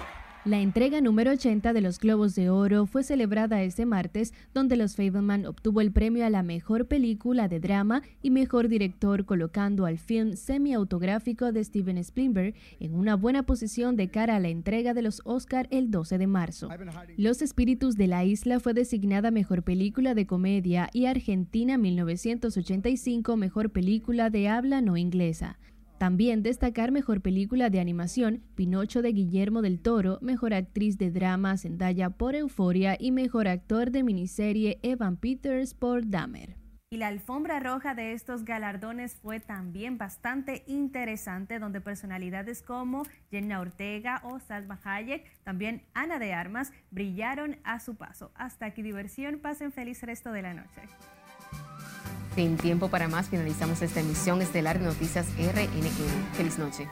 La entrega número 80 de los Globos de Oro fue celebrada este martes, donde Los Fableman obtuvo el premio a la mejor película de drama y mejor director, colocando al film semi-autográfico de Steven Spielberg en una buena posición de cara a la entrega de los Oscar el 12 de marzo. Los Espíritus de la Isla fue designada mejor película de comedia y Argentina 1985 mejor película de habla no inglesa. También destacar Mejor Película de Animación, Pinocho de Guillermo del Toro, Mejor Actriz de Drama, Zendaya por Euforia y Mejor Actor de Miniserie, Evan Peters por Dahmer. Y la alfombra roja de estos galardones fue también bastante interesante, donde personalidades como Jenna Ortega o Salma Hayek, también Ana de Armas, brillaron a su paso. Hasta aquí diversión, pasen feliz resto de la noche. Sin tiempo para más, finalizamos esta emisión estelar de Noticias RNN. Feliz noche.